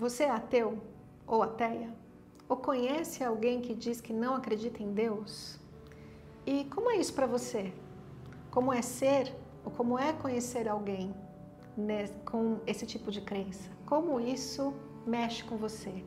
Você é ateu ou ateia? Ou conhece alguém que diz que não acredita em Deus? E como é isso para você? Como é ser ou como é conhecer alguém com esse tipo de crença? Como isso mexe com você?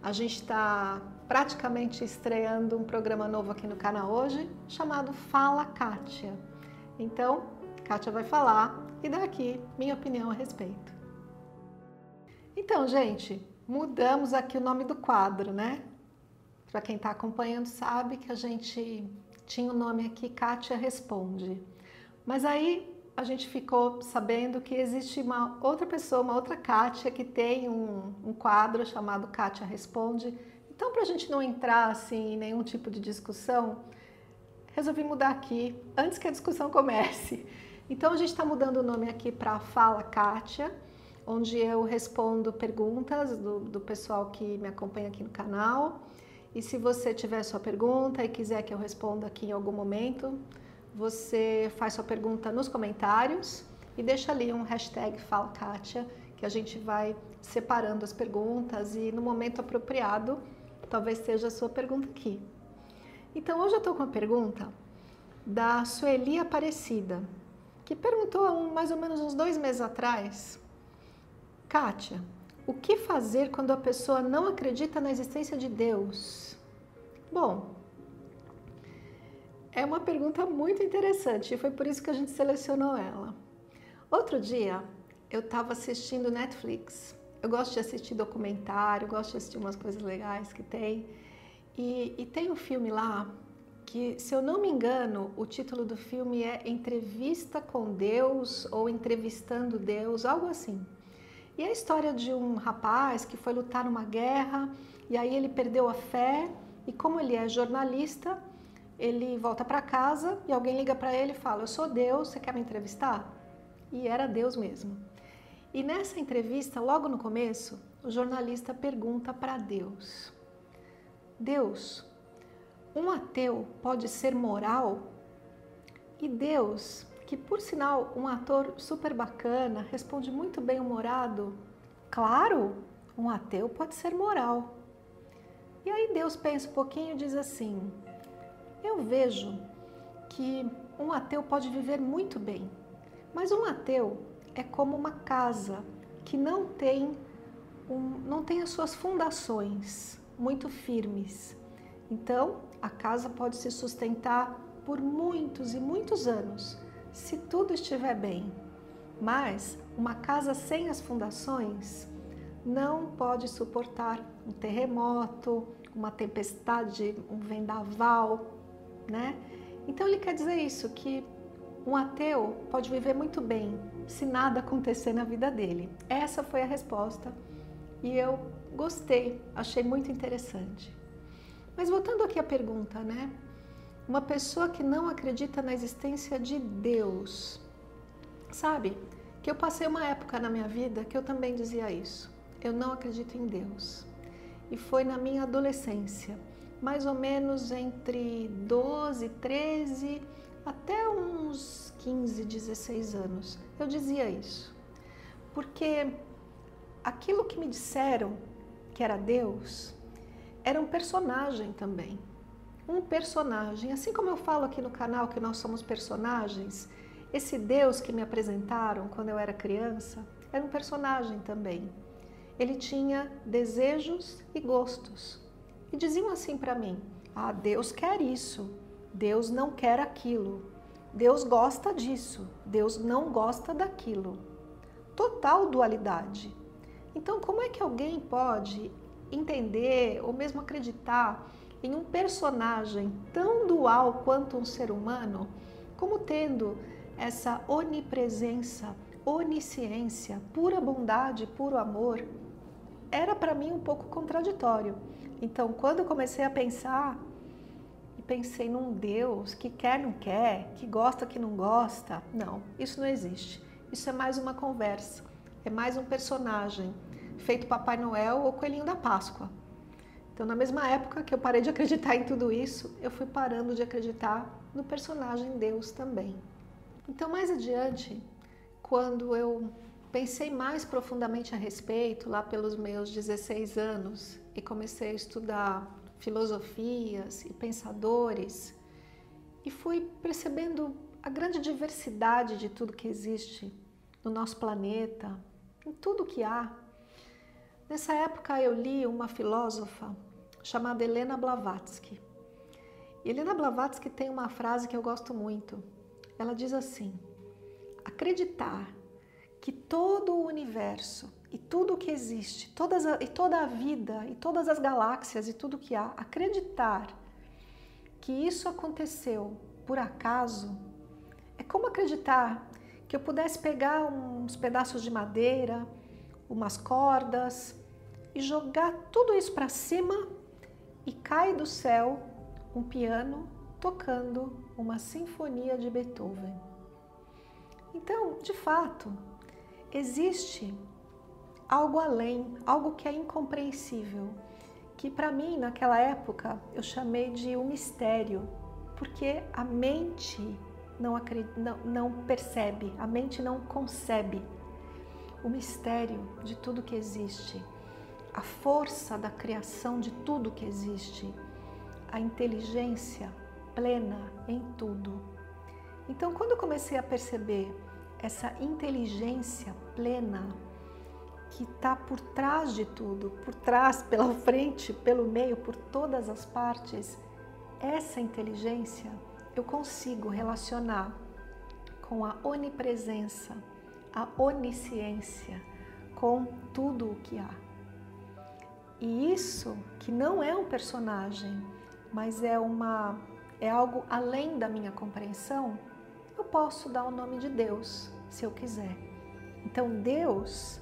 A gente está praticamente estreando um programa novo aqui no canal hoje chamado Fala Kátia. Então, Kátia vai falar e dar aqui minha opinião a respeito. Então, gente, mudamos aqui o nome do quadro, né? Para quem está acompanhando sabe que a gente tinha o nome aqui Kátia Responde. Mas aí a gente ficou sabendo que existe uma outra pessoa, uma outra Kátia, que tem um, um quadro chamado Kátia Responde. Então, para a gente não entrar assim, em nenhum tipo de discussão, resolvi mudar aqui antes que a discussão comece. Então, a gente está mudando o nome aqui para Fala Kátia onde eu respondo perguntas do, do pessoal que me acompanha aqui no canal. E se você tiver sua pergunta e quiser que eu responda aqui em algum momento, você faz sua pergunta nos comentários e deixa ali um hashtag FalaKatia, que a gente vai separando as perguntas e no momento apropriado, talvez seja a sua pergunta aqui. Então hoje eu estou com uma pergunta da Sueli Aparecida, que perguntou mais ou menos uns dois meses atrás Kátia, o que fazer quando a pessoa não acredita na existência de Deus? Bom, é uma pergunta muito interessante e foi por isso que a gente selecionou ela. Outro dia eu estava assistindo Netflix. Eu gosto de assistir documentário, gosto de assistir umas coisas legais que tem. E, e tem um filme lá que, se eu não me engano, o título do filme é Entrevista com Deus ou Entrevistando Deus, algo assim. E a história de um rapaz que foi lutar numa guerra e aí ele perdeu a fé e como ele é jornalista, ele volta para casa e alguém liga para ele e fala: "Eu sou Deus, você quer me entrevistar?" E era Deus mesmo. E nessa entrevista, logo no começo, o jornalista pergunta para Deus: Deus, um ateu pode ser moral? E Deus que por sinal um ator super bacana, responde muito bem humorado. Claro, um ateu pode ser moral. E aí Deus pensa um pouquinho e diz assim: Eu vejo que um ateu pode viver muito bem, mas um ateu é como uma casa que não tem um, não tem as suas fundações muito firmes. Então, a casa pode se sustentar por muitos e muitos anos, se tudo estiver bem. Mas uma casa sem as fundações não pode suportar um terremoto, uma tempestade, um vendaval, né? Então ele quer dizer isso que um ateu pode viver muito bem se nada acontecer na vida dele. Essa foi a resposta e eu gostei, achei muito interessante. Mas voltando aqui à pergunta, né? Uma pessoa que não acredita na existência de Deus. Sabe, que eu passei uma época na minha vida que eu também dizia isso. Eu não acredito em Deus. E foi na minha adolescência, mais ou menos entre 12, 13 até uns 15, 16 anos. Eu dizia isso. Porque aquilo que me disseram que era Deus era um personagem também um personagem. Assim como eu falo aqui no canal que nós somos personagens, esse Deus que me apresentaram quando eu era criança era um personagem também. Ele tinha desejos e gostos. E diziam assim para mim: Ah, Deus quer isso, Deus não quer aquilo, Deus gosta disso, Deus não gosta daquilo. Total dualidade. Então, como é que alguém pode entender ou mesmo acreditar em um personagem tão dual quanto um ser humano, como tendo essa onipresença, onisciência, pura bondade, puro amor, era para mim um pouco contraditório. Então, quando comecei a pensar e pensei num Deus que quer, não quer, que gosta, que não gosta, não, isso não existe. Isso é mais uma conversa, é mais um personagem feito Papai Noel ou Coelhinho da Páscoa. Então, na mesma época que eu parei de acreditar em tudo isso, eu fui parando de acreditar no personagem Deus também. Então, mais adiante, quando eu pensei mais profundamente a respeito, lá pelos meus 16 anos, e comecei a estudar filosofias e pensadores, e fui percebendo a grande diversidade de tudo que existe no nosso planeta, em tudo que há. Nessa época eu li uma filósofa chamada Helena Blavatsky. Helena Blavatsky tem uma frase que eu gosto muito. Ela diz assim: acreditar que todo o universo e tudo o que existe, todas a, e toda a vida e todas as galáxias e tudo que há, acreditar que isso aconteceu por acaso, é como acreditar que eu pudesse pegar uns pedaços de madeira, umas cordas e jogar tudo isso para cima e cai do céu um piano tocando uma sinfonia de Beethoven. Então, de fato, existe algo além, algo que é incompreensível, que para mim naquela época eu chamei de um mistério, porque a mente não, não, não percebe, a mente não concebe o mistério de tudo que existe a força da criação de tudo que existe, a inteligência plena em tudo. Então, quando eu comecei a perceber essa inteligência plena que está por trás de tudo, por trás, pela frente, pelo meio, por todas as partes, essa inteligência eu consigo relacionar com a onipresença, a onisciência, com tudo o que há. E isso que não é um personagem, mas é uma é algo além da minha compreensão, eu posso dar o nome de Deus, se eu quiser. Então Deus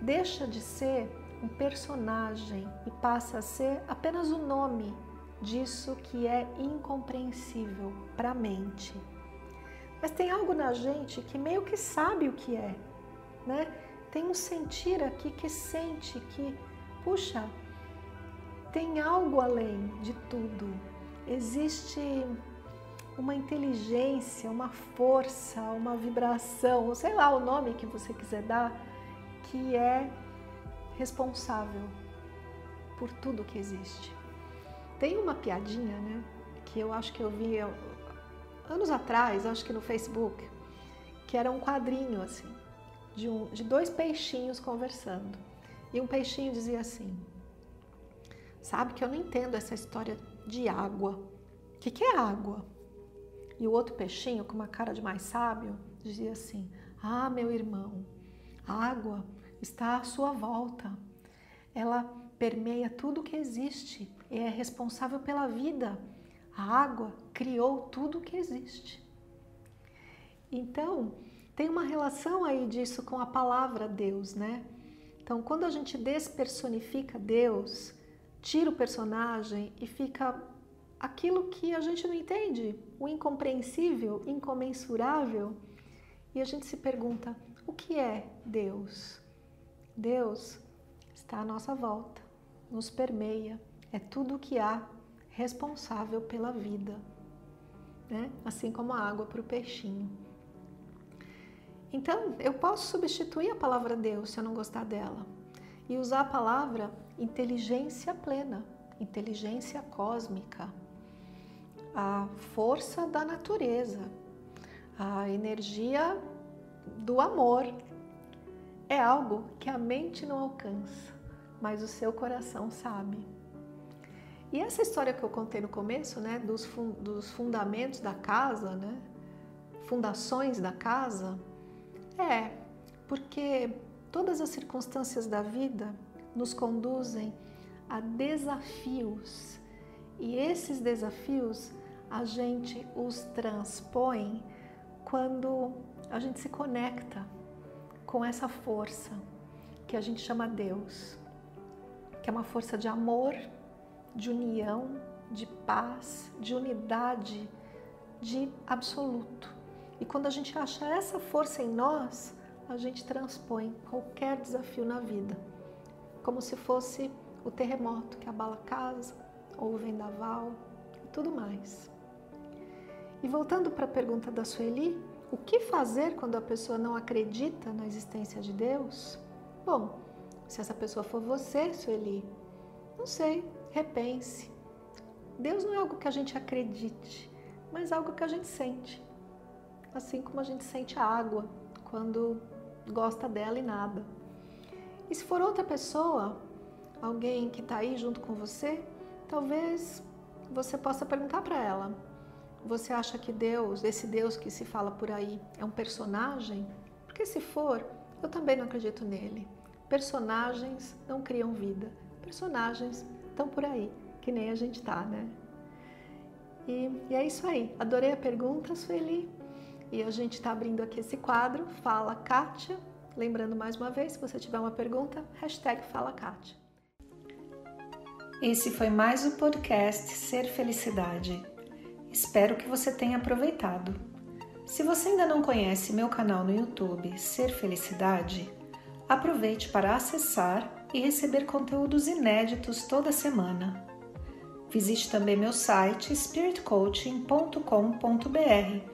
deixa de ser um personagem e passa a ser apenas o nome disso que é incompreensível para a mente. Mas tem algo na gente que meio que sabe o que é, né? Tem um sentir aqui que sente que puxa, tem algo além de tudo. Existe uma inteligência, uma força, uma vibração, sei lá o nome que você quiser dar, que é responsável por tudo que existe. Tem uma piadinha, né, que eu acho que eu vi anos atrás, acho que no Facebook, que era um quadrinho assim, de, um, de dois peixinhos conversando. E um peixinho dizia assim: Sabe que eu não entendo essa história de água. O que, que é água? E o outro peixinho, com uma cara de mais sábio, dizia assim: Ah, meu irmão, a água está à sua volta. Ela permeia tudo que existe e é responsável pela vida. A água criou tudo que existe. Então, tem uma relação aí disso com a palavra Deus, né? Então, quando a gente despersonifica Deus, tira o personagem e fica aquilo que a gente não entende, o incompreensível, incomensurável, e a gente se pergunta: o que é Deus? Deus está à nossa volta, nos permeia, é tudo o que há responsável pela vida, né? assim como a água para o peixinho. Então, eu posso substituir a palavra Deus se eu não gostar dela e usar a palavra inteligência plena, inteligência cósmica, a força da natureza, a energia do amor. É algo que a mente não alcança, mas o seu coração sabe. E essa história que eu contei no começo, né, dos, dos fundamentos da casa, né, fundações da casa, é, porque todas as circunstâncias da vida nos conduzem a desafios e esses desafios a gente os transpõe quando a gente se conecta com essa força que a gente chama Deus que é uma força de amor, de união, de paz, de unidade, de absoluto. E quando a gente acha essa força em nós, a gente transpõe qualquer desafio na vida, como se fosse o terremoto que abala a casa, ou o vendaval e tudo mais. E voltando para a pergunta da Sueli, o que fazer quando a pessoa não acredita na existência de Deus? Bom, se essa pessoa for você, Sueli, não sei, repense. Deus não é algo que a gente acredite, mas algo que a gente sente. Assim como a gente sente a água quando gosta dela e nada. E se for outra pessoa, alguém que está aí junto com você, talvez você possa perguntar para ela: Você acha que Deus, esse Deus que se fala por aí, é um personagem? Porque se for, eu também não acredito nele. Personagens não criam vida. Personagens estão por aí, que nem a gente tá, né? E, e é isso aí. Adorei a pergunta, Sueli. E a gente está abrindo aqui esse quadro, Fala Kátia. Lembrando mais uma vez, se você tiver uma pergunta, hashtag Fala Kátia. Esse foi mais o podcast Ser Felicidade. Espero que você tenha aproveitado. Se você ainda não conhece meu canal no YouTube Ser Felicidade, aproveite para acessar e receber conteúdos inéditos toda semana. Visite também meu site spiritcoaching.com.br